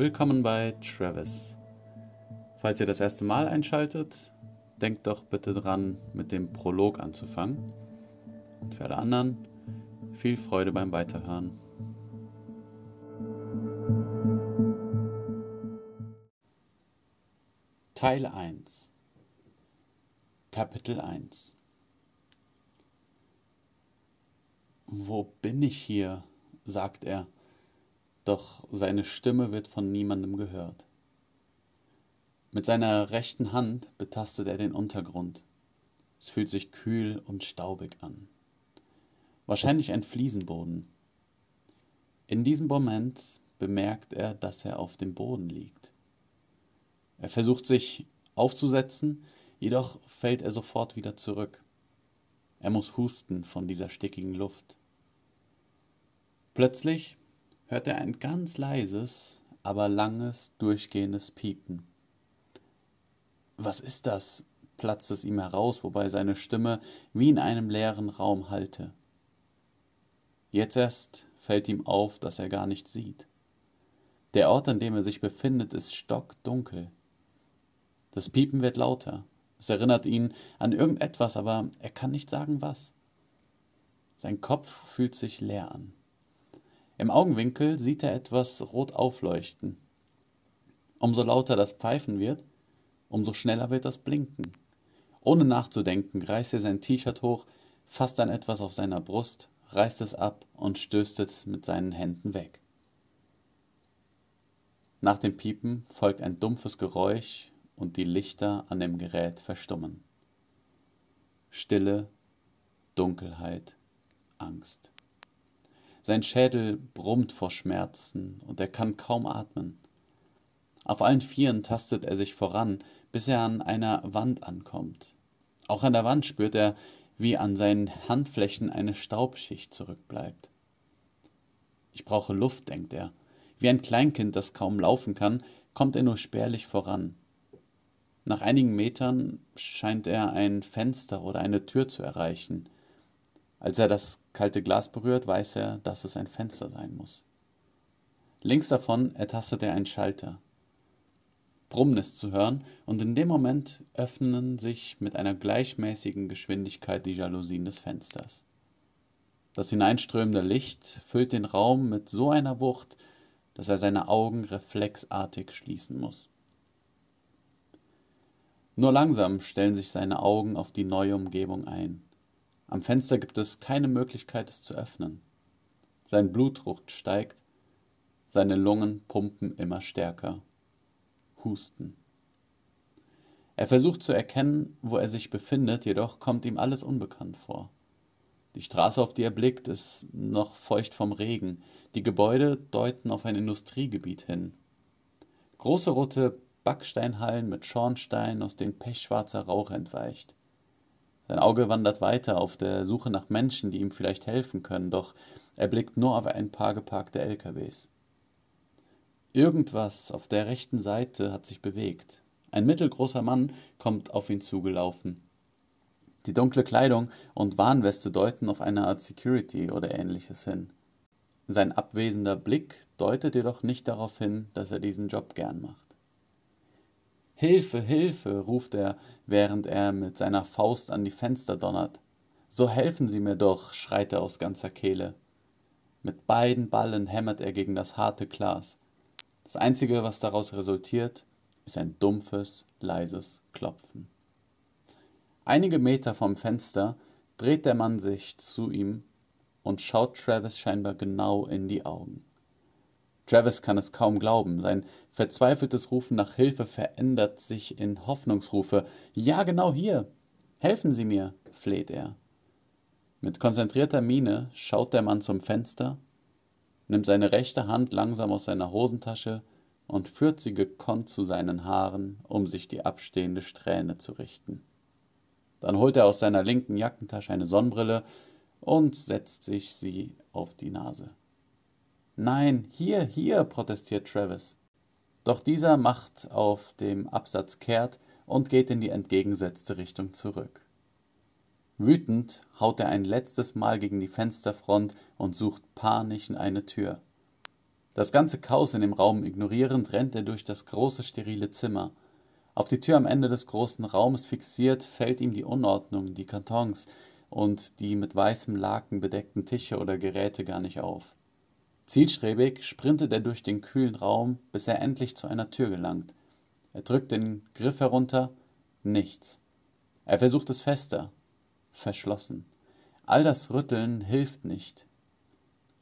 Willkommen bei Travis. Falls ihr das erste Mal einschaltet, denkt doch bitte dran, mit dem Prolog anzufangen. Und für alle anderen, viel Freude beim Weiterhören. Teil 1 Kapitel 1 Wo bin ich hier? sagt er, doch seine Stimme wird von niemandem gehört. Mit seiner rechten Hand betastet er den Untergrund. Es fühlt sich kühl und staubig an. Wahrscheinlich ein Fliesenboden. In diesem Moment bemerkt er, dass er auf dem Boden liegt. Er versucht sich aufzusetzen, jedoch fällt er sofort wieder zurück. Er muss husten von dieser stickigen Luft. Plötzlich hört er ein ganz leises, aber langes, durchgehendes Piepen. Was ist das? platzt es ihm heraus, wobei seine Stimme wie in einem leeren Raum hallte. Jetzt erst fällt ihm auf, dass er gar nicht sieht. Der Ort, an dem er sich befindet, ist stockdunkel. Das Piepen wird lauter. Es erinnert ihn an irgendetwas, aber er kann nicht sagen was. Sein Kopf fühlt sich leer an. Im Augenwinkel sieht er etwas rot aufleuchten. Umso lauter das Pfeifen wird, umso schneller wird das Blinken. Ohne nachzudenken reißt er sein T-Shirt hoch, fasst dann etwas auf seiner Brust, reißt es ab und stößt es mit seinen Händen weg. Nach dem Piepen folgt ein dumpfes Geräusch und die Lichter an dem Gerät verstummen. Stille, Dunkelheit, Angst. Sein Schädel brummt vor Schmerzen und er kann kaum atmen. Auf allen Vieren tastet er sich voran, bis er an einer Wand ankommt. Auch an der Wand spürt er, wie an seinen Handflächen eine Staubschicht zurückbleibt. Ich brauche Luft, denkt er. Wie ein Kleinkind, das kaum laufen kann, kommt er nur spärlich voran. Nach einigen Metern scheint er ein Fenster oder eine Tür zu erreichen. Als er das kalte Glas berührt, weiß er, dass es ein Fenster sein muss. Links davon ertastet er einen Schalter. Brummen ist zu hören, und in dem Moment öffnen sich mit einer gleichmäßigen Geschwindigkeit die Jalousien des Fensters. Das hineinströmende Licht füllt den Raum mit so einer Wucht, dass er seine Augen reflexartig schließen muss. Nur langsam stellen sich seine Augen auf die neue Umgebung ein. Am Fenster gibt es keine Möglichkeit, es zu öffnen. Sein Blutdruck steigt, seine Lungen pumpen immer stärker. Husten. Er versucht zu erkennen, wo er sich befindet, jedoch kommt ihm alles unbekannt vor. Die Straße, auf die er blickt, ist noch feucht vom Regen. Die Gebäude deuten auf ein Industriegebiet hin. Große rote Backsteinhallen mit Schornsteinen, aus denen pechschwarzer Rauch entweicht. Sein Auge wandert weiter auf der Suche nach Menschen, die ihm vielleicht helfen können, doch er blickt nur auf ein paar geparkte LKWs. Irgendwas auf der rechten Seite hat sich bewegt. Ein mittelgroßer Mann kommt auf ihn zugelaufen. Die dunkle Kleidung und Warnweste deuten auf eine Art Security oder ähnliches hin. Sein abwesender Blick deutet jedoch nicht darauf hin, dass er diesen Job gern macht. Hilfe, Hilfe, ruft er, während er mit seiner Faust an die Fenster donnert. So helfen Sie mir doch, schreit er aus ganzer Kehle. Mit beiden Ballen hämmert er gegen das harte Glas. Das Einzige, was daraus resultiert, ist ein dumpfes, leises Klopfen. Einige Meter vom Fenster dreht der Mann sich zu ihm und schaut Travis scheinbar genau in die Augen. Travis kann es kaum glauben. Sein verzweifeltes Rufen nach Hilfe verändert sich in Hoffnungsrufe. Ja, genau hier. Helfen Sie mir, fleht er. Mit konzentrierter Miene schaut der Mann zum Fenster, nimmt seine rechte Hand langsam aus seiner Hosentasche und führt sie gekonnt zu seinen Haaren, um sich die abstehende Strähne zu richten. Dann holt er aus seiner linken Jackentasche eine Sonnenbrille und setzt sich sie auf die Nase. Nein, hier, hier, protestiert Travis. Doch dieser macht auf dem Absatz kehrt und geht in die entgegengesetzte Richtung zurück. Wütend haut er ein letztes Mal gegen die Fensterfront und sucht panisch in eine Tür. Das ganze Chaos in dem Raum ignorierend, rennt er durch das große, sterile Zimmer. Auf die Tür am Ende des großen Raumes fixiert, fällt ihm die Unordnung, die Kartons und die mit weißem Laken bedeckten Tische oder Geräte gar nicht auf. Zielstrebig sprintet er durch den kühlen Raum, bis er endlich zu einer Tür gelangt. Er drückt den Griff herunter, nichts. Er versucht es fester, verschlossen. All das Rütteln hilft nicht.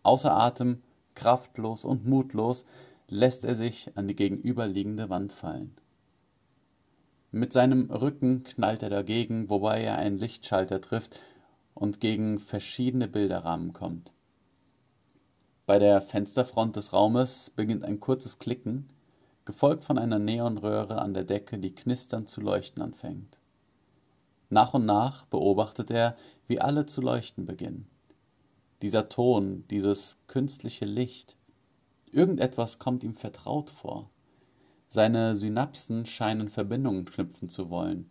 Außer Atem, kraftlos und mutlos lässt er sich an die gegenüberliegende Wand fallen. Mit seinem Rücken knallt er dagegen, wobei er einen Lichtschalter trifft und gegen verschiedene Bilderrahmen kommt. Bei der Fensterfront des Raumes beginnt ein kurzes Klicken, gefolgt von einer Neonröhre an der Decke, die knisternd zu leuchten anfängt. Nach und nach beobachtet er, wie alle zu leuchten beginnen. Dieser Ton, dieses künstliche Licht, irgendetwas kommt ihm vertraut vor. Seine Synapsen scheinen Verbindungen knüpfen zu wollen.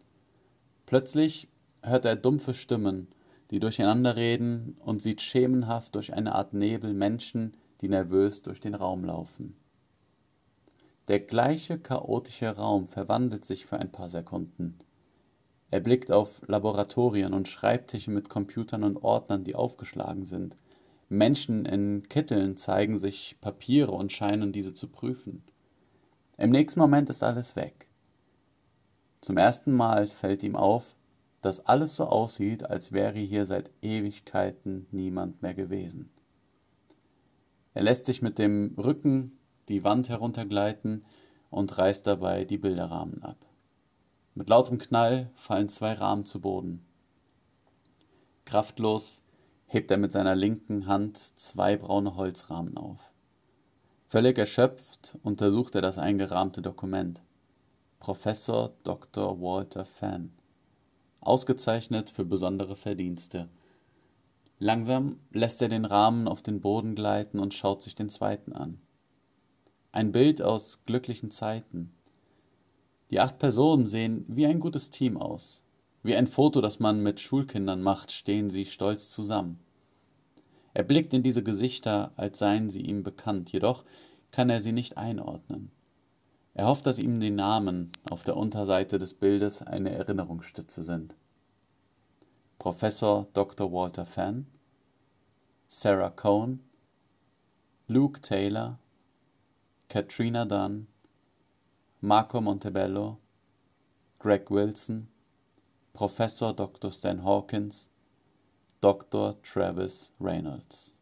Plötzlich hört er dumpfe Stimmen, die durcheinanderreden und sieht schemenhaft durch eine Art Nebel Menschen, die nervös durch den Raum laufen. Der gleiche chaotische Raum verwandelt sich für ein paar Sekunden. Er blickt auf Laboratorien und Schreibtische mit Computern und Ordnern, die aufgeschlagen sind. Menschen in Kitteln zeigen sich Papiere und scheinen diese zu prüfen. Im nächsten Moment ist alles weg. Zum ersten Mal fällt ihm auf, dass alles so aussieht, als wäre hier seit Ewigkeiten niemand mehr gewesen. Er lässt sich mit dem Rücken die Wand heruntergleiten und reißt dabei die Bilderrahmen ab. Mit lautem Knall fallen zwei Rahmen zu Boden. Kraftlos hebt er mit seiner linken Hand zwei braune Holzrahmen auf. Völlig erschöpft untersucht er das eingerahmte Dokument. Professor Dr. Walter Fan. Ausgezeichnet für besondere Verdienste. Langsam lässt er den Rahmen auf den Boden gleiten und schaut sich den zweiten an. Ein Bild aus glücklichen Zeiten. Die acht Personen sehen wie ein gutes Team aus. Wie ein Foto, das man mit Schulkindern macht, stehen sie stolz zusammen. Er blickt in diese Gesichter, als seien sie ihm bekannt, jedoch kann er sie nicht einordnen. Er hofft, dass ihm die Namen auf der Unterseite des Bildes eine Erinnerungsstütze sind. Professor Dr. Walter Fenn, Sarah Cohn, Luke Taylor, Katrina Dunn, Marco Montebello, Greg Wilson, Professor Dr. Stan Hawkins, Dr. Travis Reynolds.